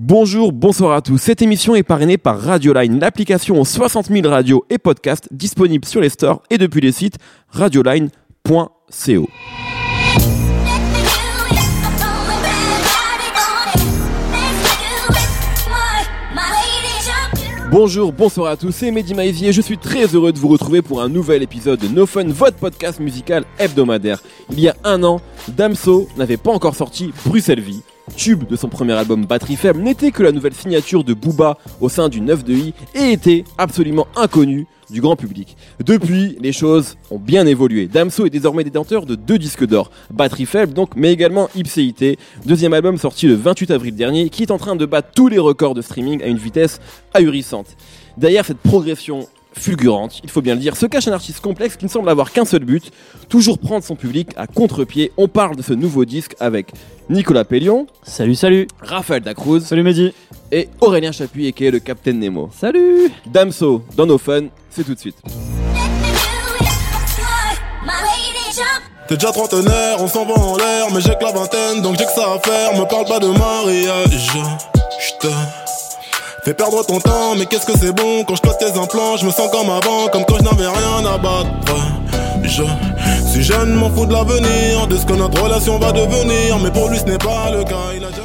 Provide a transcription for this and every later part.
Bonjour, bonsoir à tous. Cette émission est parrainée par Radioline, l'application aux 60 000 radios et podcasts disponible sur les stores et depuis les sites radioline.co. Bonjour, bonsoir à tous, c'est Mehdi Maizier. Je suis très heureux de vous retrouver pour un nouvel épisode de No Fun, votre podcast musical hebdomadaire. Il y a un an, Damso n'avait pas encore sorti Bruxelles Vie. Tube de son premier album Batterie Faible n'était que la nouvelle signature de Booba au sein du 9 de I et était absolument inconnu du grand public. Depuis, les choses ont bien évolué. Damso est désormais détenteur de deux disques d'or, Batterie Faible donc, mais également Ipséité, deuxième album sorti le 28 avril dernier, qui est en train de battre tous les records de streaming à une vitesse ahurissante. Derrière cette progression fulgurante, il faut bien le dire, se cache un artiste complexe qui ne semble avoir qu'un seul but, toujours prendre son public à contre-pied. On parle de ce nouveau disque avec Nicolas Pellion, Salut, salut Raphaël Dacruz Salut Mehdi et Aurélien Chapuis qui est le Captain Nemo. Salut Damso dans nos fun, c'est tout de suite. T'es déjà trentenaire, on s'en va en l'air, mais j'ai que la vingtaine, donc j'ai que ça à faire. Me parle pas de mariage, j'te fais perdre ton temps, mais qu'est-ce que c'est bon? Quand je cloise tes implants, je me sens comme avant, comme quand je n'avais rien à battre. Je suis jeune, m'en fous de l'avenir, de ce que notre relation va devenir, mais pour lui ce n'est pas le cas, il a déjà.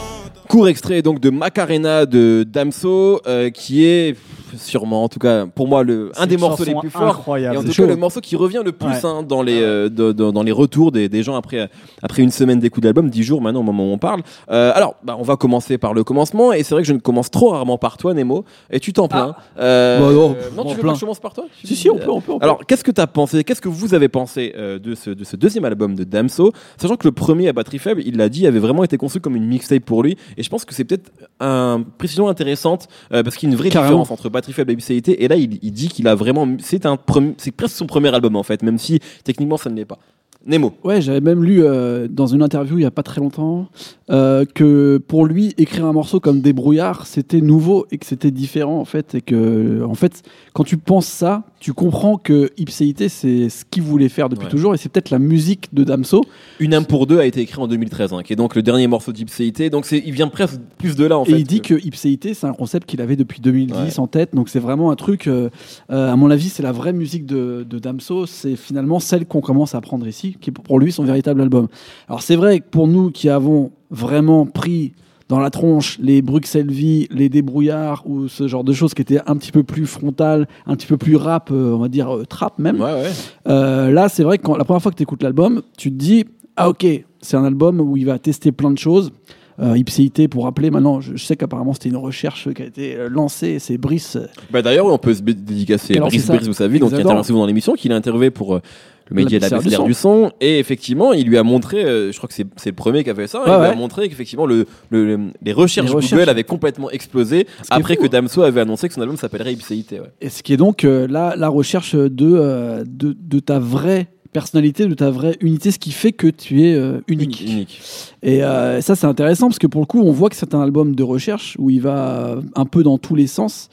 Court extrait donc de Macarena de Damso, euh, qui est sûrement, en tout cas pour moi, le, un des morceaux les plus forts. incroyable. Et en tout chaud. cas, le morceau qui revient le plus Ouais. hein, dans, les, euh, de- de- dans les retours des, des gens après, après une semaine d'écoute d'album, 10 jours maintenant au moment où on parle. Euh, alors, bah, on va commencer par le commencement, et c'est vrai que je ne commence trop rarement par toi, Nemo, et tu t'en plains. Euh, Bah non, euh, tu veux que je commence par toi? Si, si, on peut, on peut. on peut. Alors, qu'est-ce que tu as pensé? Qu'est-ce que vous avez pensé euh, de, ce, de ce deuxième album de Damso? Sachant que le premier à batterie faible, il l'a dit, avait vraiment été conçu comme une mixtape pour lui. Et je pense que c'est peut-être une précision intéressante euh, parce qu'il y a une vraie Carrément. différence entre batterie faible et là, il, il dit qu'il a vraiment. C'est un c'est presque son premier album en fait, même si techniquement ça ne l'est pas. Nemo. Ouais, j'avais même lu euh, dans une interview il y a pas très longtemps euh, que pour lui écrire un morceau comme Débrouillard c'était nouveau et que c'était différent en fait et que en fait quand tu penses ça tu comprends que Ipséité c'est ce qu'il voulait faire depuis Ouais. toujours et c'est peut-être la musique de Damso Une âme pour deux a été écrit en 2013, hein, qui est donc le dernier morceau d'Ipséité. Donc il vient presque plus de là en et fait. il dit que Ipséité c'est un concept qu'il avait depuis 2010 Ouais. en tête donc c'est vraiment un truc euh, euh, à mon avis c'est la vraie musique de, de Damso c'est finalement celle qu'on commence à prendre ici qui est pour lui son véritable album Alors c'est vrai que pour nous qui avons vraiment pris dans la tronche les Bruxelles Vie, les débrouillards ou ce genre de choses qui étaient un petit peu plus frontales, un petit peu plus rap, euh, on va dire euh, trap même. Ouais, ouais. Euh, là c'est vrai que quand, la première fois que tu écoutes l'album, tu te dis ah ok c'est un album où il va tester plein de choses. Euh, Ipséité pour rappeler maintenant, je, je sais qu'apparemment c'était une recherche qui a été euh, lancée, c'est Brice euh, Bah d'ailleurs, on peut se dédicacer Alors, Brice. Brice, vous savez, donc qui intervient souvent dans l'émission, qu'il a interviewé pour euh, le média de la du son. du son. Et effectivement, il lui a montré, je crois que c'est le premier qui a fait ça, il Ouais, lui a montré qu'effectivement le, le- le- les recherches Les Google avaient complètement explosé qui après que. Damso avait annoncé que son album s'appellerait Ipséité. Ouais. Et ce qui est donc la, la recherche de, de, de ta vraie personnalité, de ta vraie unité, ce qui fait que tu es euh, unique. Unique. Et euh, ça, c'est intéressant parce que pour le coup, on voit que c'est un album de recherche où il va un peu dans tous les sens.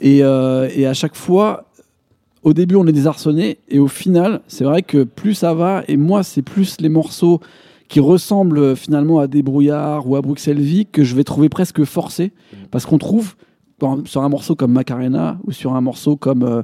Et, euh, et à chaque fois, au début, on est désarçonné. Et au final, c'est vrai que plus ça va, et moi, c'est plus les morceaux qui ressemblent euh, finalement à des brouillards ou à Bruxelles Vie que je vais trouver presque forcés. Parce qu'on trouve sur un morceau comme Macarena ou sur un morceau comme.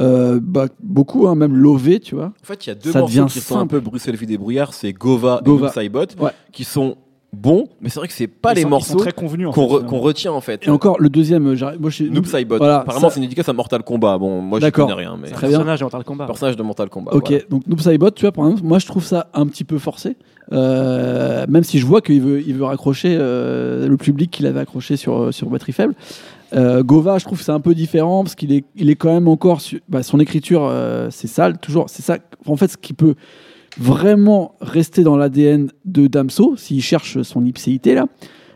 Euh, bah, beaucoup, hein, même Lové, tu vois. En fait, il y a deux Ça morceaux devient qui sont un peu Bruxelles Vie des brouillards, c'est Gova, Gova. et Saibot, Ouais. qui sont bons, mais c'est vrai que c'est pas Ils les sont- morceaux très convenus en qu'on re- retient en fait. Et encore, le deuxième, euh, moi, je- Noob Saibot. Voilà, Apparemment, ça- c'est une dédicace à Mortal Kombat. Bon, moi, je connais rien, mais Très bien. personnage de Mortal Kombat. personnage de Mortal Kombat. Ok, voilà. donc Noob Saibot, tu vois, par exemple, moi je trouve ça un petit peu forcé, Euh, même si je vois qu'il veut, il veut raccrocher euh, le public qu'il avait accroché sur, sur Batterie Faible. Euh, Gova, je trouve que c'est un peu différent parce qu'il est, il est quand même encore. su- bah, son écriture, euh, c'est sale, toujours. C'est ça, en fait, ce qui peut vraiment rester dans l'ADN de Damso, s'il cherche son ipséité là,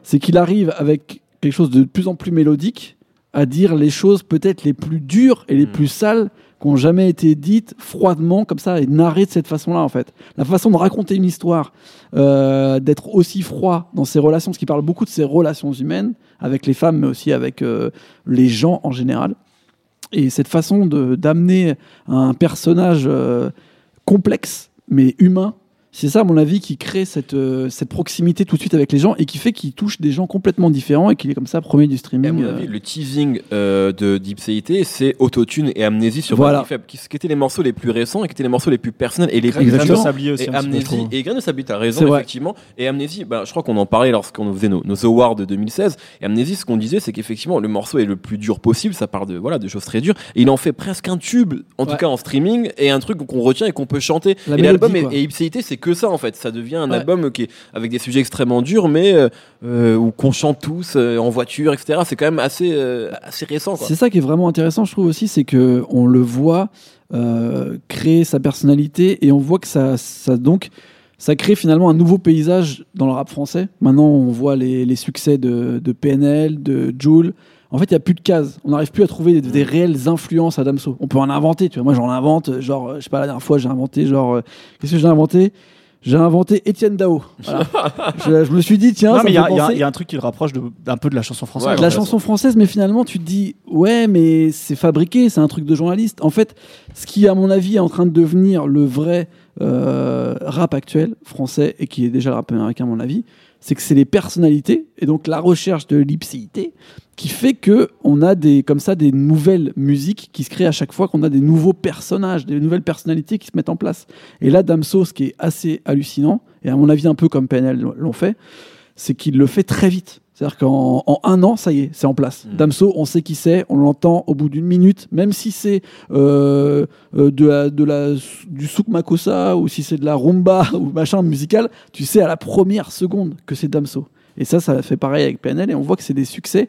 c'est qu'il arrive avec quelque chose de plus en plus mélodique à dire les choses peut-être les plus dures et les Mm. plus sales qui n'ont jamais été dites froidement comme ça et narrées de cette façon-là en fait. La façon de raconter une histoire, euh, d'être aussi froid dans ses relations, parce qu'il parle beaucoup de ses relations humaines avec les femmes, mais aussi avec euh, les gens en général. Et cette façon d'amener un personnage euh, complexe mais humain C'est ça, à mon avis, qui crée cette, euh, cette proximité tout de suite avec les gens et qui fait qu'il touche des gens complètement différents et qu'il est comme ça premier du Et à streaming. mon euh. avis, le teasing euh, de Dipséité, c'est Autotune et Amnésie sur Voilà. Faible, qui, qui étaient les morceaux les plus récents et qui étaient les morceaux les plus personnels et les plus de sablier aussi. Et je Amnésie, et Graines de Sablier, t'as raison, effectivement. Et Amnésie, bah, je crois qu'on en parlait lorsqu'on faisait nos, nos awards de 2016. Et Amnésie, ce qu'on disait, c'est qu'effectivement, le morceau est le plus dur possible. Ça part de, voilà, de choses très dures. Et il en fait presque un tube, en tout cas en streaming, et un truc qu'on retient et qu'on peut chanter. La et l'album et Ipséité, c'est que ça, en fait. Ça devient un Ouais. album qui est avec des sujets extrêmement durs, mais euh, euh, où qu'on chante tous euh, en voiture, etc. C'est quand même assez, euh, assez récent. C'est ça qui est vraiment intéressant, je trouve aussi, c'est que on le voit euh, créer sa personnalité et on voit que ça, ça donc ça crée finalement un nouveau paysage dans le rap français. Maintenant, on voit les, les succès de, de PNL, de Joule. En fait, il n'y a plus de cases. On n'arrive plus à trouver des, des réelles influences à Damso. On peut en inventer, tu vois. Moi, j'en invente, genre, euh, je sais pas, la dernière fois, j'ai inventé, genre, euh, qu'est-ce que j'ai inventé? J'ai inventé Étienne Dao. Voilà. je, je me suis dit, tiens, Non, ça mais il y, y y a un truc qui le rapproche de- d'un peu de la chanson française. Ouais, de la chanson française, mais finalement, tu te dis, ouais, mais c'est fabriqué, c'est un truc de journaliste. En fait, ce qui, à mon avis, est en train de devenir le vrai euh, rap actuel français et qui est déjà le rap américain, à mon avis, c'est que c'est les personnalités et donc la recherche de l'ipséité qui fait que on a des comme ça des nouvelles musiques qui se créent à chaque fois qu'on a des nouveaux personnages, des nouvelles personnalités qui se mettent en place. Et là, Damso, ce qui est assez hallucinant et à mon avis un peu comme PNL l'ont fait, c'est qu'il le fait très vite. C'est-à-dire qu'en en un an, ça y est, c'est en place. Mm. Damso, on sait qui c'est, on l'entend au bout d'une minute, même si c'est euh, euh, de la, de la, du souk makossa ou si c'est de la rumba ou machin musical, tu sais à la première seconde que c'est Damso. Et ça, ça fait pareil avec PNL et on voit que c'est des succès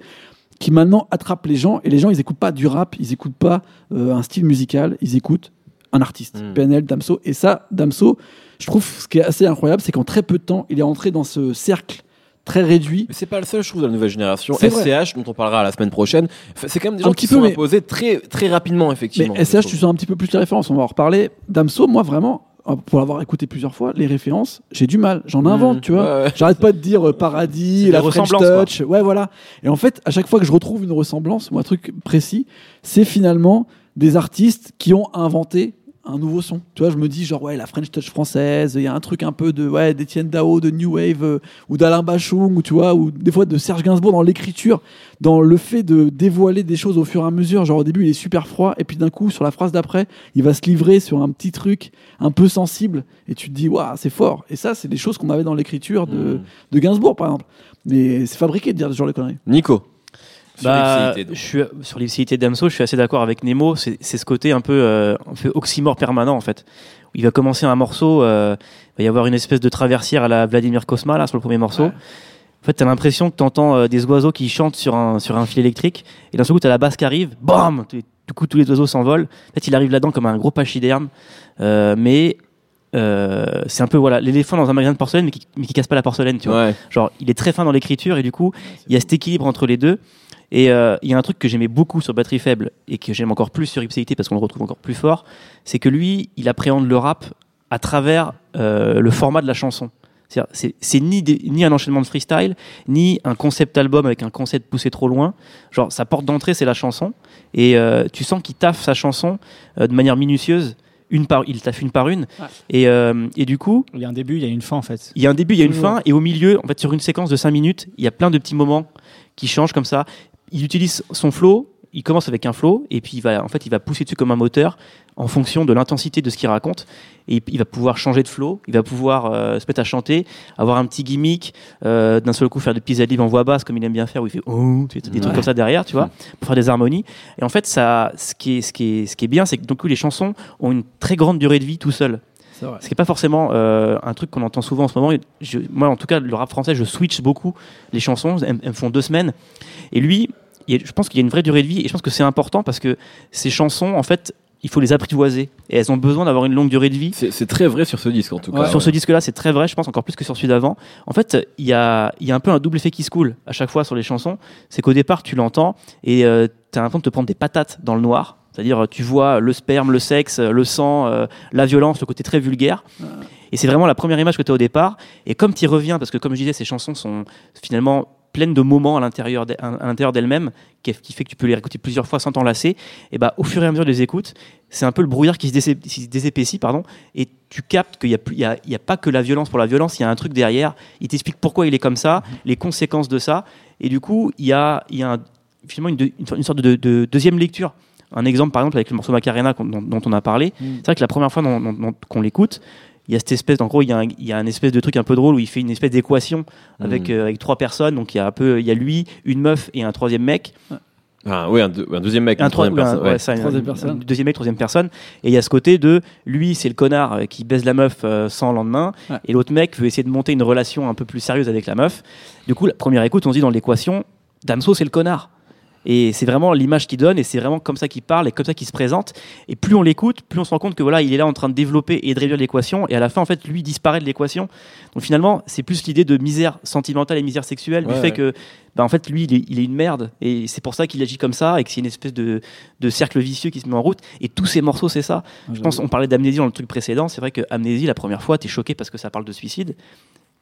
qui maintenant attrapent les gens et les gens, ils écoutent pas du rap, ils écoutent pas euh, un style musical, ils écoutent un artiste, Mm. PNL, Damso. Et ça, Damso, je trouve ce qui est assez incroyable, c'est qu'en très peu de temps, il est entré dans ce cercle très réduit. Mais c'est pas le seul, je trouve, de la nouvelle génération. SCH, dont on parlera la semaine prochaine, c'est quand même des gens qui peu, sont mais- imposés très, très rapidement, effectivement. Mais SCH, tu sens un petit peu plus les références, on va en reparler. Damso, moi vraiment, pour l'avoir écouté plusieurs fois, les références, j'ai du mal, j'en invente, Mmh, tu vois. ouais. J'arrête pas de dire euh, paradis, la French Touch, ouais voilà. Et en fait, à chaque fois que je retrouve une ressemblance ou un truc précis, c'est finalement des artistes qui ont inventé un nouveau son. Tu vois, je me dis genre ouais, la French Touch française, il y a un truc un peu de ouais, d'Étienne Dao, de New Wave euh, ou d'Alain Bachung ou tu vois ou des fois de Serge Gainsbourg dans l'écriture, dans le fait de dévoiler des choses au fur et à mesure. Genre au début, il est super froid et puis d'un coup sur la phrase d'après, il va se livrer sur un petit truc un peu sensible et tu te dis waouh, c'est fort. Et ça, c'est des choses qu'on avait dans l'écriture de, Mm. de Gainsbourg par exemple. Mais c'est fabriqué de dire ce genre de conneries. Nico. Sur Bah, sur l'ipséité Damso, je suis assez d'accord avec Nemo. C'est ce côté un peu, euh, un peu oxymore permanent en fait. Il va commencer un morceau, euh, il va y avoir une espèce de traversière à la Vladimir Kosma là sur le premier morceau. Ouais. En fait, t'as l'impression que t'entends euh, des oiseaux qui chantent sur un sur un fil électrique, et d'un seul coup t'as la basse qui arrive, bam, du coup tous les oiseaux s'envolent. En fait, il arrive là-dedans comme un gros pachyderme, euh, mais euh, c'est un peu voilà l'éléphant dans un magasin de porcelaine, mais qui, mais qui casse pas la porcelaine, tu vois. Ouais. Genre, il est très fin dans l'écriture et du coup, il y a cet équilibre entre les deux. Et euh, il y a un truc que j'aimais beaucoup sur Batterie Faible et que j'aime encore plus sur Ipséité parce qu'on le retrouve encore plus fort, c'est que lui, il appréhende le rap à travers euh, le format de la chanson. C'est ni, des- ni un enchaînement de freestyle, ni un concept album avec un concept poussé trop loin. Genre, sa porte d'entrée, c'est la chanson. Et euh, tu sens qu'il taffe sa chanson de manière minutieuse. Une par, il taffe une par une. Ouais. Et, euh, et du coup, Il y a un début, il y a une fin en fait. il y a un début, il y a une fin, et au milieu, en fait, sur une séquence de 5 minutes, il y a plein de petits moments qui changent comme ça. Il utilise son flow, il commence avec un flow, et puis il va, en fait, il va pousser dessus comme un moteur en fonction de l'intensité de ce qu'il raconte, et il- va pouvoir changer de flow, il va pouvoir euh, se mettre à chanter, avoir un petit gimmick, euh, d'un seul coup faire des petits adlibs en voix basse comme il aime bien faire, où il fait oh, des Ouais. trucs comme ça derrière, tu vois, pour faire des harmonies. Et en fait, ça, ce qui est, ce qui est, ce qui est bien, c'est que donc les chansons ont une très grande durée de vie tout seul. Ce qui n'est pas forcément euh, un truc qu'on entend souvent en ce moment. Je- moi, en tout cas, le rap français, je switch beaucoup les chansons. Elles, elles me font deux semaines. Et lui, je pense qu'il y a une vraie durée de vie. Et je pense que c'est important parce que ces chansons, en fait, il faut les apprivoiser. Et elles ont besoin d'avoir une longue durée de vie. C'est très vrai sur ce disque, en tout Ouais, cas. sur ce disque-là, c'est très vrai, je pense, encore plus que sur celui d'avant. En fait, il y a, il y a un peu un double effet qui se coule à chaque fois sur les chansons. C'est qu'au départ, tu l'entends et tu as l'impression de te prendre des patates dans le noir. C'est-à-dire, tu vois le sperme, le sexe, le sang, euh, la violence, le côté très vulgaire. Et c'est vraiment la première image que tu as au départ. Et comme tu y reviens, parce que comme je disais, ces chansons sont finalement pleine de moments à l'intérieur d'elle-même qui, fait que tu peux les réécouter plusieurs fois sans t'en lasser et bah au fur et à mesure des écoutes c'est un peu le brouillard qui se, désépaissit pardon et tu captes qu'il y a plus il y a, a pas que la violence pour la violence il y a un truc derrière. Il t'explique pourquoi il est comme ça les conséquences de ça. Et du coup il y a il y a un- finalement une, sorte- de, de deuxième lecture. Un exemple par exemple avec le morceau Macarena dont, dont on a parlé. C'est vrai que la première fois qu'on l'écoute il y a cette espèce, en gros, il y a, un, il y a un espèce de truc un peu drôle où il fait une espèce d'équation avec, Mm. euh, avec trois personnes. Donc il y a un peu, il y a lui, une meuf et un troisième mec. Ah, oui, un, deux- un deuxième mec, Un une troisième troi- personne. ouais, ouais. ça, une- Troisième une- personne. une deuxième mec, troisième personne. Et il y a ce côté de lui, c'est le connard euh, qui baise la meuf euh, sans lendemain. Ouais. Et l'autre mec veut essayer de monter une relation un peu plus sérieuse avec la meuf. Du coup, la première écoute, on se dit dans l'équation, Damso, c'est le connard. Et c'est vraiment l'image qu'il donne, et c'est vraiment comme ça qu'il parle, et comme ça qu'il se présente. Et plus on l'écoute, plus on se rend compte que voilà, il est là en train de développer et de réduire l'équation, et à la fin, en fait, lui disparaît de l'équation. Donc finalement, c'est plus l'idée de misère sentimentale et misère sexuelle, du fait ouais. que, bah, en fait, lui, il est, il est une merde, et c'est pour ça qu'il agit comme ça, et que c'est une espèce de, de cercle vicieux qui se met en route. Et tous ces morceaux, c'est ça. Je pense, on parlait d'amnésie dans le truc précédent. C'est vrai que amnésie, la première fois, t'es choqué parce que ça parle de suicide,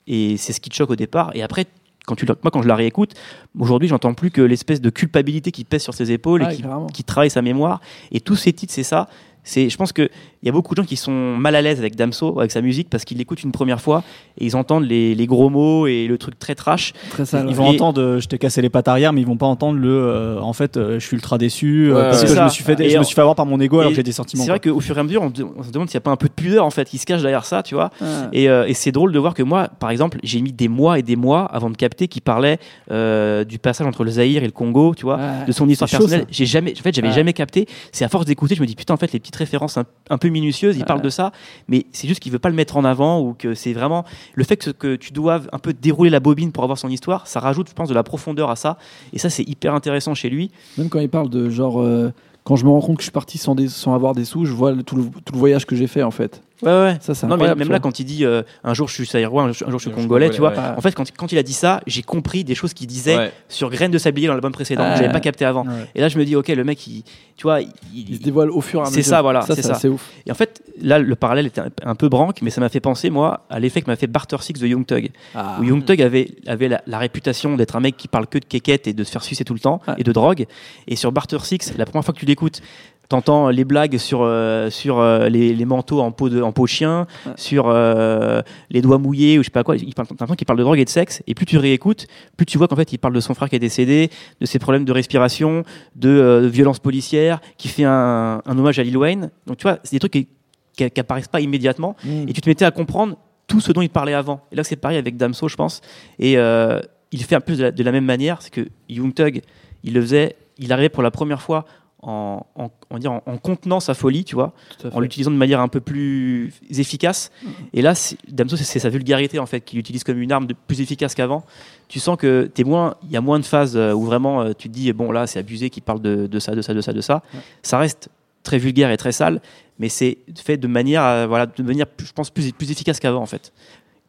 et c'est ce qui te choque au départ. Et après, quand tu, moi, quand je la réécoute, aujourd'hui, j'entends plus que l'espèce de culpabilité qui pèse sur ses épaules et qui, qui travaille sa mémoire. Et tous ces titres, c'est ça. C'est, je pense qu'il y a beaucoup de gens qui sont mal à l'aise avec Damso, avec sa musique, parce qu'ils l'écoutent une première fois et ils entendent les, les gros mots et le truc très trash. Très sale. Ils vont Et- entendre euh, je t'ai cassé les pattes arrière, mais ils vont pas entendre le euh, en fait euh, je suis ultra déçu Ouais, parce ouais. que je me suis fait Et je me suis fait avoir par mon ego alors que j'ai des sentiments. C'est vrai qu'au fur et à mesure, on, on se demande s'il n'y a pas un peu de pudeur en fait qui se cache derrière ça, tu vois. Ouais. Et, euh, et c'est drôle de voir que moi, par exemple, j'ai mis des mois et des mois avant de capter qu'il parlait euh, du passage entre le Zaïre et le Congo, tu vois, Ouais. de son histoire personnelle. J'ai jamais, en fait, j'avais Ouais. jamais capté. C'est à force d'écouter, je me dis putain, en fait, les petites références un, un peu minutieuses, il parle de ça, mais c'est juste qu'il veut pas le mettre en avant ou que c'est vraiment le fait que, que tu doives un peu dérouler la bobine pour avoir son histoire, ça rajoute, je pense, de la profondeur à ça. Et ça, c'est hyper intéressant chez lui. Même quand il parle de genre. euh, quand je me rends compte que je suis parti sans, des- sans avoir des sous, je vois le- tout, le, tout le voyage que j'ai fait en fait. Ouais, ouais. Ça, c'est Non, mais même là, quand il dit euh, un jour je suis saïrois, un jour un jour je suis congolais, tu vois. ouais. En fait, quand, quand il a dit ça, j'ai compris des choses qu'il disait Ouais. sur Graines de Sablier dans l'album précédent. Ouais. que J'avais pas capté avant. Ouais. Et là, je me dis, ok, le mec, il, tu vois, il- Il se dévoile au fur et à C'est mesure. ça, voilà, c'est ça. C'est ouf. et en fait, là, le parallèle était un, un peu branque, mais ça m'a fait penser, moi, à l'effet que m'a fait Barter Six de Young Thug. Ah. Où Young Thug avait, avait la, la réputation d'être un mec qui parle que de kékette et de se faire sucer tout le temps Ouais. et de drogue. Et sur Barter Six, la première fois que tu l'écoutes, t'entends les blagues sur, euh, sur euh, les, les manteaux en peau de en peau chien, Ouais. sur euh, les doigts mouillés ou je sais pas quoi. L'impression qu'il parle de drogue et de sexe. Et plus tu réécoutes, plus tu vois qu'en fait il parle de son frère qui est décédé, de ses problèmes de respiration, de, de violence policière, qui fait un, un hommage à Lil Wayne. Donc tu vois, c'est des trucs qui, qui, qui apparaissent pas immédiatement Mm. et tu te mettais à comprendre tout ce dont il parlait avant. Et là, c'est pareil avec Damso, je pense. Et il fait un peu de la, de la même manière, c'est que Young Thug, il le faisait, il arrivait pour la première fois en, en, on dire, en, en contenant sa folie, tu vois, en l'utilisant de manière un peu plus efficace. Et là, c'est- Damso, c'est- sa vulgarité en fait qu'il utilise comme une arme de plus efficace qu'avant. Tu sens que t'es moins, il y a moins de phases euh, où vraiment euh, tu te dis bon là, c'est abusé qu'il parle de, de ça, de ça, de ça, de ça. Ça reste très vulgaire et très sale, mais c'est fait de manière, voilà, de manière, je pense, plus, plus efficace qu'avant en fait.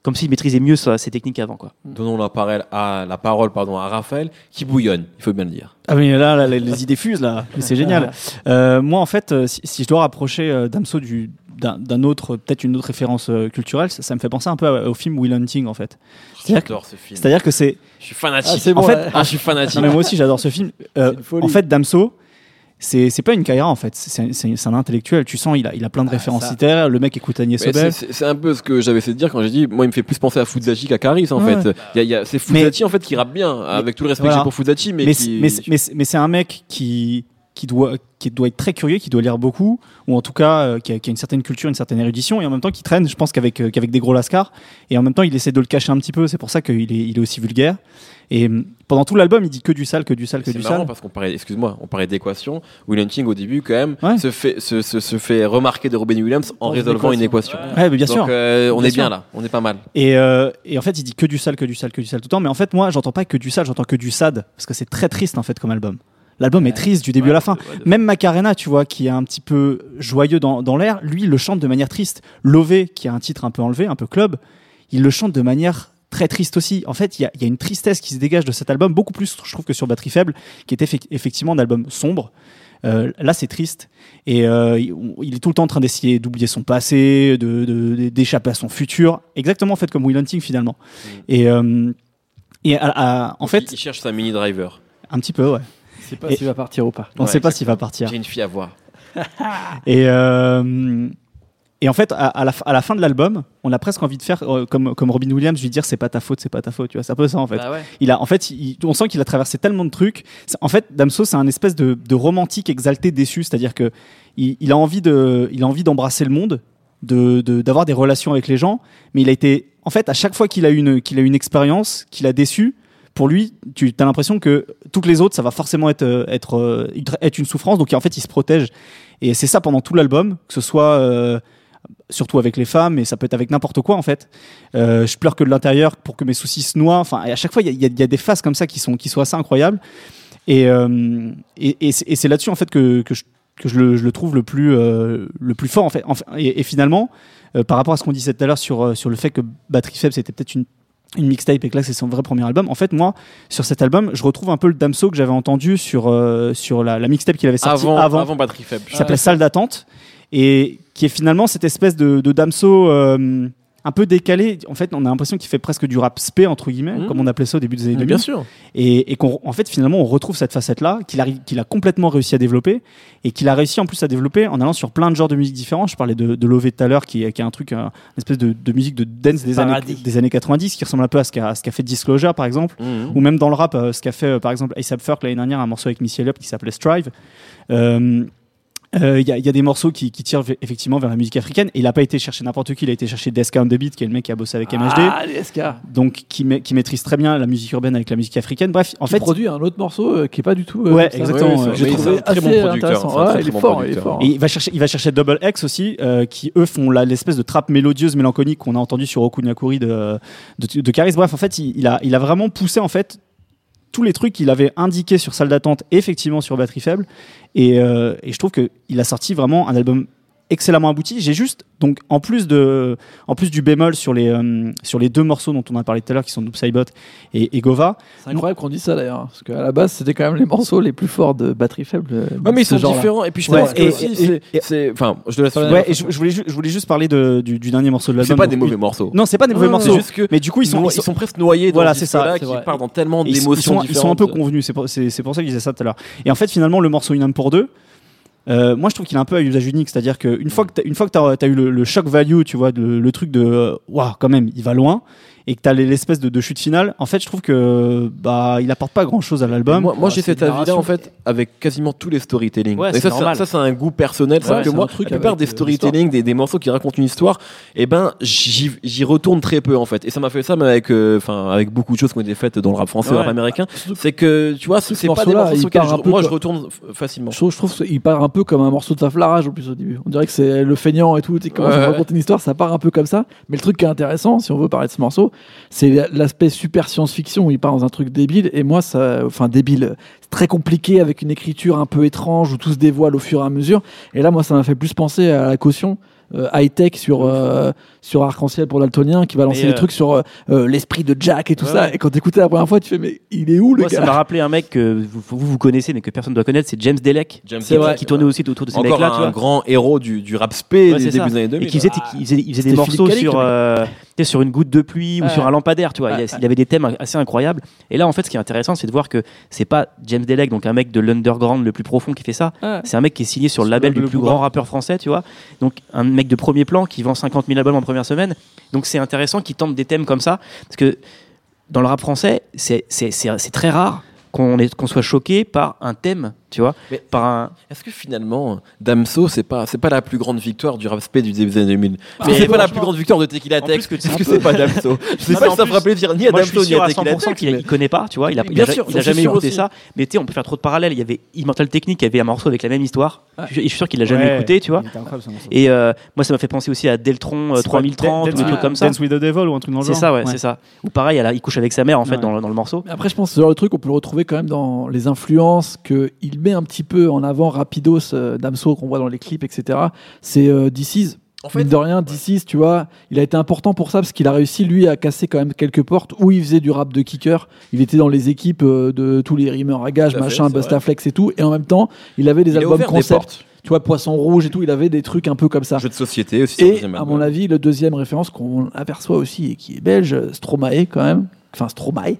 Comme s'il maîtrisait mieux sa- ses techniques avant, quoi. Donnons la parole à, la parole pardon, à Raphaël, qui bouillonne, il faut bien le dire. Ah mais là, là, les, les idées fusent là, c'est génial. Euh, moi en fait, euh, si, si je dois rapprocher euh, Damso du d'un autre, peut-être une autre référence culturelle, ça, ça me fait penser un peu au film Will Hunting en fait. C'est-à-dire que- J'adore ce film. C'est-à-dire que c'est, Je suis fanatique. Ah, bon, en fait. Ah, je suis fanatique. non mais moi aussi j'adore ce film. Euh, en fait, Damso, c'est c'est pas une carrière en fait, c'est un intellectuel. Tu sens il a il a plein de Ah, références ça. littéraires. Le mec écoute Agnès Sobel. c'est- un peu ce que j'avais essayé de dire quand j'ai dit, moi, il me fait plus penser à Fuzachi qu'à Caris, en Ouais. fait. Il y a- il y a- c'est Fuzachi, en fait, qui rappe bien, avec tout le respect que voilà. j'ai pour Fuzachi, mais, mais c'est un mec qui, qui, doit, qui doit être très curieux, qui doit lire beaucoup, ou en tout cas euh, qui, a, qui a une certaine culture, une certaine érudition, et en même temps qui traîne, je pense qu'avec euh, qu'avec des gros lascars, et en même temps il essaie de le cacher un petit peu, c'est pour ça qu'il est, il est aussi vulgaire. Et hum, pendant tout l'album, il dit que du sale, que du sale, que C'est du marrant sale. parce qu'on parlait, excuse-moi, on parlait d'équation. Will Hunting, au début, quand même, Ouais. se, fait, se, se, se fait remarquer de Robin Williams en résolvant une équation. Ouais, mais bien Donc, sûr. euh, on Bien est bien là, on est pas mal. Et, euh, et en fait, il dit que du sale, que du sale, que du sale tout le temps. Mais en fait, moi, j'entends pas que du sale, j'entends que du sad, parce que c'est très triste en fait comme album. L'album est triste du début à la fin. De- Même Macarena, tu vois, qui est un petit peu joyeux dans, dans l'air, lui, il le chante de manière triste. Lové, qui a un titre un peu enlevé, un peu club, il le chante de manière très triste aussi. En fait, il y a, il y a une tristesse qui se dégage de cet album, beaucoup plus, je trouve, que sur Batterie Faible, qui effe- effectivement un album sombre. Euh, là, c'est triste. Et euh, il est tout le temps en train d'essayer d'oublier son passé, de- de- d'échapper à son futur. Exactement, en fait, comme Will Hunting, finalement. Et. euh, Et à- à- en fait, il cherche sa mini driver. un petit peu, ouais. Je sais pas s'il va partir ou pas. On Ouais, sait pas s'il va partir. J'ai une fille à voir. Et, euh, et en fait, à, à la, f- à la fin de l'album, on a presque envie de faire euh, comme, comme Robin Williams, lui dire c'est pas ta faute, c'est pas ta faute. Tu vois, c'est un peu ça en fait. Bah ouais. Il a, en fait, il- on sent qu'il a traversé tellement de trucs. C'est- En fait, Damso, c'est un espèce de, de romantique exalté déçu, c'est-à-dire que il, il a envie de, il a envie d'embrasser le monde, de, de- d'avoir des relations avec les gens, mais il a été, en fait, à chaque fois qu'il a eu une, qu'il a eu une expérience, qu'il a déçu. Pour lui, tu as l'impression que toutes les autres, ça va forcément être, euh, être, euh, être une souffrance. Donc en fait, il se protège. Et c'est ça pendant tout l'album, que ce soit euh, surtout avec les femmes, mais ça peut être avec n'importe quoi en fait. Je pleure que de l'intérieur pour que mes soucis se noient. Enfin, et à chaque fois, il y a, des phases comme ça qui sont, qui sont assez incroyables. Et, et, et c'est et là-dessus en fait que, que, je, que je, le, trouve le plus, le plus fort en fait. Et, et finalement, par rapport à ce qu'on disait tout à l'heure sur, sur le fait que Batterie Faible c'était peut-être une une mixtape et que là c'est son vrai premier album. En fait, moi, sur cet album, je retrouve un peu le Damso que j'avais entendu sur, euh, sur la, la mixtape qu'il avait sorti Avant, avant avant batterie faible. qui s'appelait Salle d'attente et qui est finalement cette espèce de, de Damso euh, un peu décalé. En fait, on a l'impression qu'il fait presque du rap spé entre guillemets, Mhm. comme on appelait ça au début des années Mais 2000. bien sûr. Et, et qu'en en fait, finalement, on retrouve cette facette-là qu'il a complètement réussi à développer et qu'il a réussi en plus à développer en allant sur plein de genres de musique différents. Je parlais de, de Lové tout à l'heure, qui, est- qui est un truc, un- une espèce de, de musique de dance des années, Paradis. des années 90, qui ressemble un peu à ce qu'a fait Disclosure, par exemple Mhm. ou même dans le rap, euh, ce qu'a fait euh, par exemple ASAP Ferg l'année dernière, un morceau avec Missy Elliott qui s'appelait Strive. Euh, euh, Il y, a- il y a des morceaux qui, qui tirent effectivement vers la musique africaine et il a pas été chercher n'importe qui, il a été chercher Deska on the Beat qui est le mec qui a bossé avec MHD, Ah, les SK. donc qui, ma- qui maîtrise très bien la musique urbaine avec la musique africaine. Bref, en En fait, produit un autre morceau euh, qui est pas du tout. euh, Ouais, exactement, Ouais, euh, J'ai trouvé un très bon producteur. Ouais, très, il est bon fort, il est fort. Et il va chercher, il va chercher Double X aussi, euh, qui eux font l'espèce de trappe mélodieuse, mélancolique qu'on a entendu sur Okunyakuri de, de, de Caris. Bref, en fait, il, il a, il a vraiment poussé en fait tous les trucs qu'il avait indiqués sur salle d'attente, effectivement sur batterie faible. Et, euh, je trouve qu'il a sorti vraiment un album excellemment abouti. J'ai juste, donc, en plus, de, en plus du bémol sur les, euh, sur les deux morceaux dont on a parlé tout à l'heure, qui sont Noob Saibot et, et Gova, C'est incroyable qu'on dise ça d'ailleurs, parce qu'à la base c'était quand même les morceaux les plus forts de batterie faible. euh, Ouais, mais ils sont genre-là. différents. Et puis je Ouais, pense que aussi, c'est-. Enfin, je te laisse. Ouais, et je, je voulais, ju- je voulais juste parler de, du, du dernier morceau de l'album. C'est pas Donc, des mauvais oui. morceaux. Non, c'est pas des mauvais morceaux. juste que Mais du coup, ils sont, ils ils sont, sont presque noyés dans Voilà, ce c'est ça, c'est qui part dans tellement ils d'émotions sont, ils sont un peu convenus. C'est pour, c'est, c'est pour ça que je disais ça tout à l'heure. Et en fait, finalement, le morceau Une âme pour deux, euh, moi je trouve qu'il a un peu à usage unique. C'est-à-dire qu'une fois que t'as, une fois que t'as, t'as eu le, le shock value, tu vois, le, le truc de euh, waouh, quand même, il va loin, et que t'as l'espèce de, de chute finale, en fait, je trouve que bah il apporte pas grand-chose à l'album. Moi, moi Ouais, j'ai c'est cet une avis-là en fait avec quasiment tous les storytelling. Ouais, et c'est ça, c'est- ça, c'est un goût personnel. c'est Ouais, que c'est moi, truc la plupart des euh, storytelling, des, des morceaux qui racontent une histoire, et ben j'y j'y retourne très peu en fait. Et ça m'a fait ça même avec, euh, enfin, avec beaucoup de choses qui ont été faites dans le rap français, Ouais. le rap américain. Que C'est que tu vois, c'est Ce pas des morceaux il sur lesquels je- moi je retourne facilement. Je trouve, je trouve qu'il part un peu comme un morceau de Taflarage en plus au début. On dirait que c'est le feignant et tout. Tu ça ouais. raconte une histoire, ça part un peu comme ça. Mais le truc qui est intéressant, si on veut parler de ce morceau, c'est l'aspect super science-fiction où il part dans un truc débile. Et moi, ça, enfin débile, c'est très compliqué avec une écriture un peu étrange où tout se dévoile au fur et à mesure. Et là, moi, ça m'a fait plus penser à la caution. high tech sur euh, sur arc-en-ciel pour daltonien qui va lancer des euh, trucs sur euh, euh, l'esprit de Jack et tout Ouais, ça ouais. et quand t'écoutais la première fois tu fais mais il est où le Moi, ça m'a rappelé un mec que vous, vous, vous connaissez, mais que personne ne doit connaître, c'est James Delec. James qui, vrai. qui tournait aussi autour de ces mecs-là, tu un vois. grand héros du, du rap spé Ouais, des débuts des années 2000. Et qui faisait, Ah, il faisait, il faisait c'était des morceaux Calic, sur, euh, sur une goutte de pluie ou sur un lampadaire, tu vois. Ouais, il, avait des thèmes assez incroyables. Et là, en fait, ce qui est intéressant, c'est de voir que c'est pas James Delec, donc un mec de l'underground le plus profond qui fait ça. Ouais. C'est un mec qui est signé sur le label du plus grand rappeur français, tu vois. Donc, un mec de premier plan qui vend 50 000 albums en première Donc, c'est intéressant qu'il tente des thèmes comme ça. Parce que dans le rap français, c'est très rare qu'on soit choqué par un thème, tu vois. Mais- Par un, Est-ce que finalement, Damso, c'est pas, c'est pas la plus grande victoire du rap spé du début des années 2000 Mais Mais c'est pas la plus grande victoire de Tequila Tech. plus que Est-ce c'est que c'est pas Damso Je sais Non, pas si ça fera plaisir ni à Moi, je Damso suis ni sûr à à Tequila 100% Tech. qu'il mais- connaît pas, tu vois. Il a, il Bien a- sûr, il j'en a suis jamais écouté aussi. ça. Mais tu sais, on peut faire trop de parallèles. Il y avait Immortal Technique, il y avait un morceau avec la même histoire. Ouais. Je, suis sûr qu'il l'a jamais Ouais, écouté, tu vois. Et euh, moi, ça m'a fait penser aussi à Deltron euh, C'est pas 3030 ou Dance des trucs comme ça. Dance with the Devil ou un truc dans le C'est genre. ça, ouais, c'est ça. Ou pareil, il couche avec sa mère en fait dans, le- dans le morceau. Après, je pense que ce genre de truc, on peut le retrouver quand même dans les influences met un petit peu en avant rapidos euh, Damso qu'on voit dans les clips, etc. C'est euh, DC's. En En fait, fait, de rien, DC's, tu vois, il a été important pour ça parce qu'il a réussi, lui, à casser quand même quelques portes où il faisait du rap de kicker. Il était dans les équipes euh, de tous les rimeurs à gage, Tout à fait, machin, Bustaflex et tout. Et en même temps, il avait des il albums des concept. Tu vois, Poisson Rouge et tout, il avait des trucs un peu comme ça. Jeu de société aussi. Et à mon avis, le deuxième référence qu'on aperçoit aussi et qui est belge, Stromae quand même, enfin Stromae,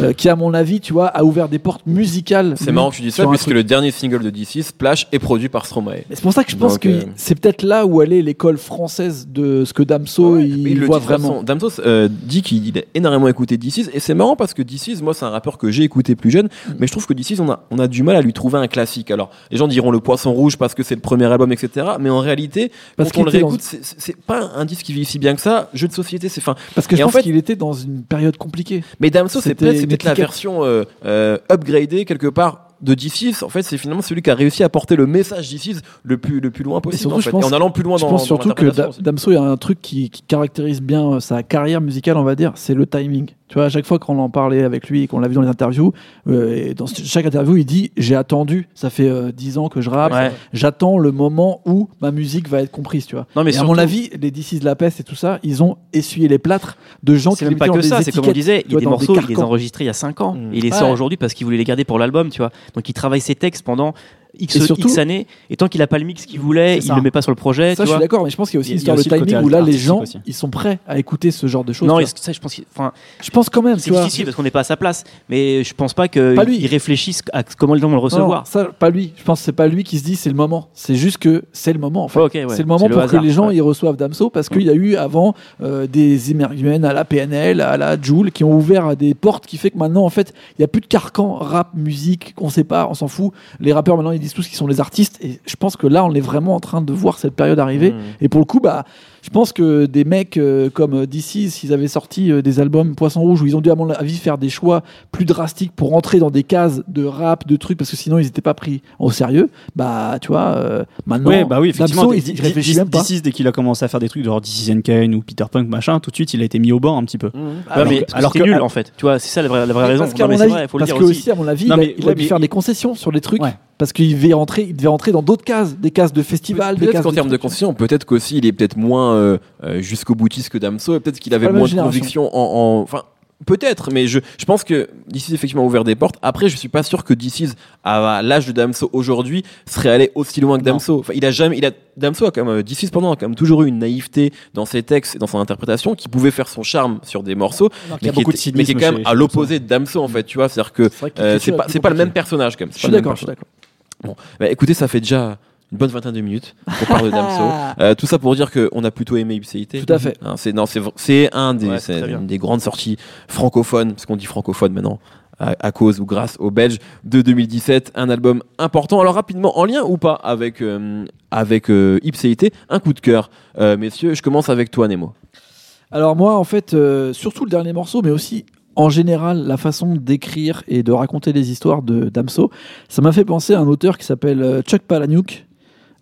euh, qui à mon avis, tu vois, a ouvert des portes musicales. C'est marrant que tu dis ça, puisque le dernier single de D6, Splash, est produit par Stromae. C'est pour ça que je pense Donc, que euh, c'est peut-être là où est l'école française de ce que Damso Ouais, il, le voit vraiment. Damso euh, dit qu'il a énormément écouté D6 et c'est marrant parce que D6, moi c'est un rappeur que j'ai écouté plus jeune, Mm. mais je trouve que D6 on a, on a du mal à lui trouver un classique. Alors les gens diront le poisson rouge parce que c'est le premier album, etc. Mais en réalité, Parce quand on le réécoute, c'est- pas un disque qui vit si bien que ça. Jeu de société, c'est fin. Parce que je Et en pense fait- qu'il était dans une période compliquée. Mais Damso, c'est C'était peut-être la version euh, euh, upgradée quelque part de D6. En fait, c'est finalement celui qui a réussi à porter le message D6 le plus, le plus loin possible. surtout, en, je fait. pense- et en allant plus loin Je dans pense dans surtout que l'interprétation Da- aussi. Damso, il y a un truc qui, qui caractérise bien euh, sa carrière musicale, on va dire, c'est le timing. Tu vois, à chaque fois qu'on en parlait avec lui et qu'on l'a vu dans les interviews, euh, et dans chaque interview, il dit J'ai attendu, ça fait euh, 10 ans que je rappe, Ouais. j'attends le moment où ma musique va être comprise, tu vois. Non, mais et à surtout- mon avis, les DC's de la peste et tout ça, ils ont essuyé les plâtres de gens qui C'est même pas que ça, c'est comme on disait, il y a des morceaux, il les a enregistrés il y a 5 ans. Mm. Et il les Ouais. sort aujourd'hui parce qu'il voulait les garder pour l'album, tu vois. Donc il travaille ses textes pendant X, Et surtout- X années. Et tant qu'il a pas le mix qu'il voulait, il ça. le met pas sur le projet. Ça, tu je suis d'accord, mais je pense qu'il y a aussi une histoire de timing où là, les gens, aussi. ils sont prêts à écouter ce genre de choses. Non, ça, je pense qu'il- enfin, je pense quand même, c'est difficile parce qu'on n'est pas à sa place. Mais je pense pas qu'il Pas lui. réfléchisse à comment les gens vont le Non, recevoir. ça, pas lui. Je pense que c'est pas lui qui se dit c'est le moment. C'est juste que c'est le moment. En fait. Ouais. C'est le moment pour hasard, que les gens ouais. y reçoivent Damso parce qu'il y a eu avant euh, des émergumènes à la PNL, à la Joule qui ont ouvert des portes qui fait que maintenant en fait il y a plus de carcan rap, musique, on sait pas, on s'en fout. Les rappeurs maintenant ils disent tous qu'ils sont des artistes et je pense que là on est vraiment en train de voir cette période arriver. Mmh. Et pour le coup bah je pense que des mecs euh, comme DC, s'ils avaient sorti euh, des albums Poisson Rouge où ils ont dû à mon avis faire des choix plus drastiques pour rentrer dans des cases de rap, de trucs parce que sinon ils n'étaient pas pris au sérieux, bah tu vois euh, maintenant Ouais, bah oui, effectivement. Damso, D- il, réfléchit même pas. D6, dès qu'il a commencé à faire des trucs genre is Kane ou Peter Punk, machin, tout de suite, il a été mis au banc un petit peu. Ouais, Alors mais que- parce alors que nul en fait. Tu vois, c'est ça la vraie, la vraie raison. Parce qu'à Non, mais mon c'est avis, à mon avis, Non, il a, mais- il a ouais, dû mais- faire des concessions sur des trucs Ouais. parce qu'il devait rentrer, il devait rentrer dans d'autres cases, des cases de festival, des Peut-être cases qu'en termes de trucs. concession, peut-être qu'aussi il est peut-être moins euh, euh, jusqu'au boutiste que Damso, et peut-être qu'il avait moins de conviction en, en- enfin. Peut-être, mais je, je pense que DC's effectivement a ouvert des portes. Après, je suis pas sûr que DC's à l'âge de Damso aujourd'hui serait allé aussi loin que. Damso. Enfin, il a jamais, il a Damso a quand même DC's pendant a quand même toujours eu une naïveté dans ses textes et dans son interprétation qui pouvait faire son charme sur des morceaux, mais qui, mais est quand même à l'opposé de Damso en fait. Tu vois, c'est-à-dire que C'est euh, pas c'est pas le même personnage quand même. Je suis d'accord, je suis d'accord. Bah, écoutez, ça fait déjà une bonne vingtaine de minutes qu'on parle de Damso. Euh, tout ça pour dire qu'on a plutôt aimé Ipséité. Tout à fait. Hein, c'est non, c'est v- c'est un des, Ouais, c'est une des grandes sorties francophones, parce qu'on dit francophone maintenant. À, à cause ou grâce aux Belges de 2017, un album important. Alors rapidement, en lien ou pas avec euh, avec euh, Ipséité, un coup de cœur, Euh, messieurs. Je commence avec toi, Nemo. Alors moi, en fait, euh, surtout le dernier morceau, mais aussi en général la façon d'écrire et de raconter les histoires de Damso, ça m'a fait penser à un auteur qui s'appelle Chuck Palahniuk.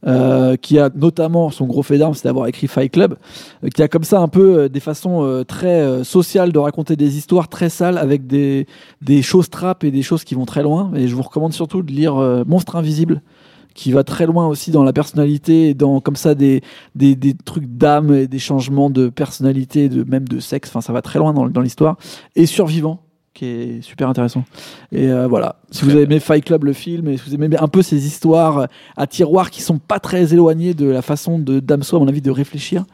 Euh, qui a notamment son gros fait d'armes, c'est d'avoir écrit Fight Club, euh, qui a comme ça un peu euh, des façons euh, très sociales de raconter des histoires très sales avec des, des choses trappes et des choses qui vont très loin. Et je vous recommande surtout de lire Monstre Invisible, qui va très loin aussi dans la personnalité et dans comme ça des, des, des trucs d'âme et des changements de personnalité, de, même de sexe. Enfin, ça va très loin dans l'histoire. Et Survivant, qui est super intéressant. Et euh, voilà. Si vous avez aimé Fight Club, le film, et si vous aimez un peu ces histoires euh, à tiroir qui sont pas très éloignées de la façon de Damso, à mon avis, de réfléchir,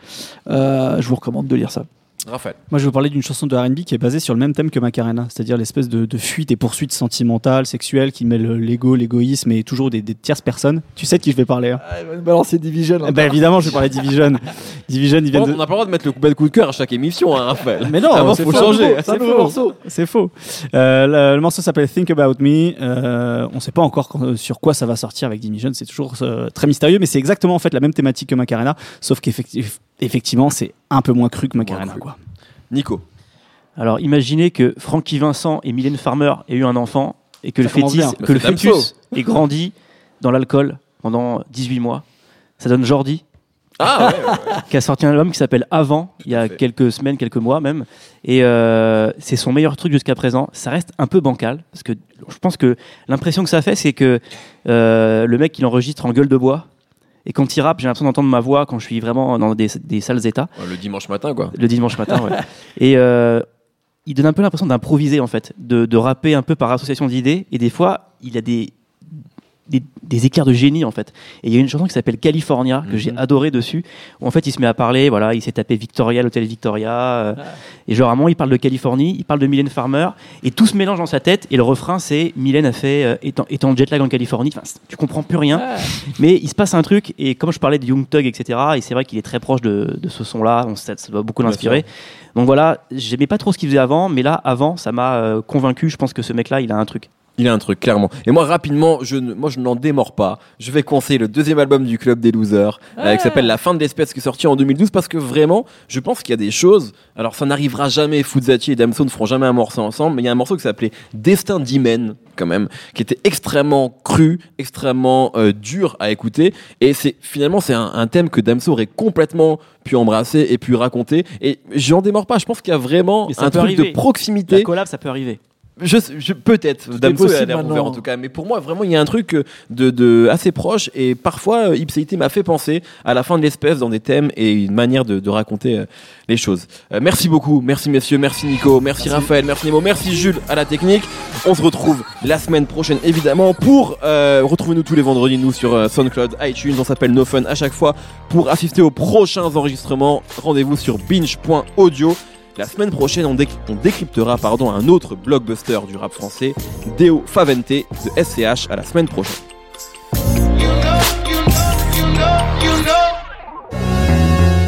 euh, je vous recommande de lire ça. Raphaël. Moi, je vais vous parler d'une chanson de R&B qui est basée sur le même thème que Macarena, c'est-à-dire l'espèce de, de fuite et poursuite sentimentale, sexuelle, qui mêle l'ego, l'égoïsme et toujours des, des tierces personnes. Tu sais de qui je vais parler hein alors c'est Division. Ben, évidemment, je vais parler de Division. Division, ils viennent On de... n'a pas le droit de mettre le coup, de cœur à chaque émission, hein, Raphaël. Mais non, c'est faut changer. C'est faux. morceau. C'est faux. Euh, le, le morceau s'appelle Think About Me. Euh, on ne sait pas encore quand- sur quoi ça va sortir avec Division. C'est toujours euh, très mystérieux, mais c'est exactement en fait la même thématique que Macarena, sauf qu'effectivement, c'est un peu moins cru que Macarena. cru. Quoi. Nico. Alors imaginez que Frankie Vincent et Mylène Farmer aient eu un enfant et que Ça le commence fœtus, bien. que le C'est Damso. fœtus ait grandi dans l'alcool pendant 18 mois. Ça donne Jordi Ah ouais, ouais, ouais. qui a sorti un album qui s'appelle Avant, il y a fait. quelques semaines, quelques mois même. Et euh, c'est son meilleur truc jusqu'à présent. Ça reste un peu bancal, parce que je pense que l'impression que ça fait, c'est que euh, le mec, il enregistre en gueule de bois. Et quand il rappe, j'ai l'impression d'entendre ma voix quand je suis vraiment dans des, des sales états, Le dimanche matin, quoi. le dimanche matin. ouais. Et euh, il donne un peu l'impression d'improviser, en fait, de, de rapper un peu par association d'idées. Et des fois, il a des des, des éclairs de génie en fait. Et il y a une chanson qui s'appelle California que j'ai Mhm. adoré dessus où en fait il se met à parler, voilà, il s'est tapé Victoria, l'hôtel Victoria, euh, et genre à un moment il parle de Californie, il parle de Mylène Farmer, et tout se mélange dans sa tête. Et le refrain c'est Mylène a fait euh, étant, étant en jet lag en Californie. Enfin, tu comprends plus rien, mais il se passe un truc. Et comme je parlais de Young Thug, etc. Et c'est vrai qu'il est très proche de, de ce son-là. On- Ça, ça doit beaucoup l'inspirer. Donc voilà, j'aimais pas trop ce qu'il faisait avant, mais là avant ça m'a euh, convaincu. Je pense que ce mec-là il a un truc. Il a un truc, clairement. Et moi, rapidement, je ne, moi, je n'en démords pas. Je vais conseiller le deuxième album du Club des Losers, euh, qui s'appelle La fin de l'espèce, qui est sorti en 2012, parce que vraiment, je pense qu'il y a des choses. Alors, ça n'arrivera jamais. Fuzati et Damso ne feront jamais un morceau ensemble, mais il y a un morceau qui s'appelait Destin d'Hymen, quand même, qui était extrêmement cru, extrêmement euh, dur à écouter. Et c'est finalement, c'est un, un thème que Damso aurait complètement pu embrasser et pu raconter. Et j'en démords pas. Je pense qu'il y a vraiment Mais ça un peut truc arriver. de proximité. La collab ça peut arriver. Je, je peut-être Damso a l'air ouvert en tout cas. Mais pour moi vraiment il y a un truc euh, de, de assez proche. Et parfois euh, Ipséité m'a fait penser à la fin de l'espèce dans des thèmes et une manière de, de raconter euh, les choses. Euh, merci beaucoup. Merci messieurs. Merci Nico. Merci, Raphaël. Merci Nemo. Merci Jules à la technique. On se retrouve la semaine prochaine évidemment pour euh, retrouvez-nous tous les vendredis nous sur euh, SoundCloud iTunes. On s'appelle No Fun à chaque fois. Pour assister aux prochains enregistrements rendez-vous sur binge.audio la semaine prochaine, on, déc- on décryptera pardon, un autre blockbuster du rap français, Deo Favente de SCH. À la semaine prochaine.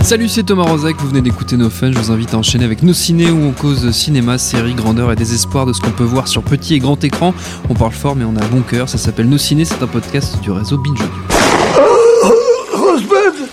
Salut, c'est Thomas Rozek, vous venez d'écouter nos fun. Je vous invite à enchaîner avec nos ciné où on cause cinéma, série, grandeur et désespoir de ce qu'on peut voir sur petit et grand écran. On parle fort, mais on a bon cœur. Ça s'appelle Nos ciné, c'est un podcast du réseau Binge Audio. Rosebud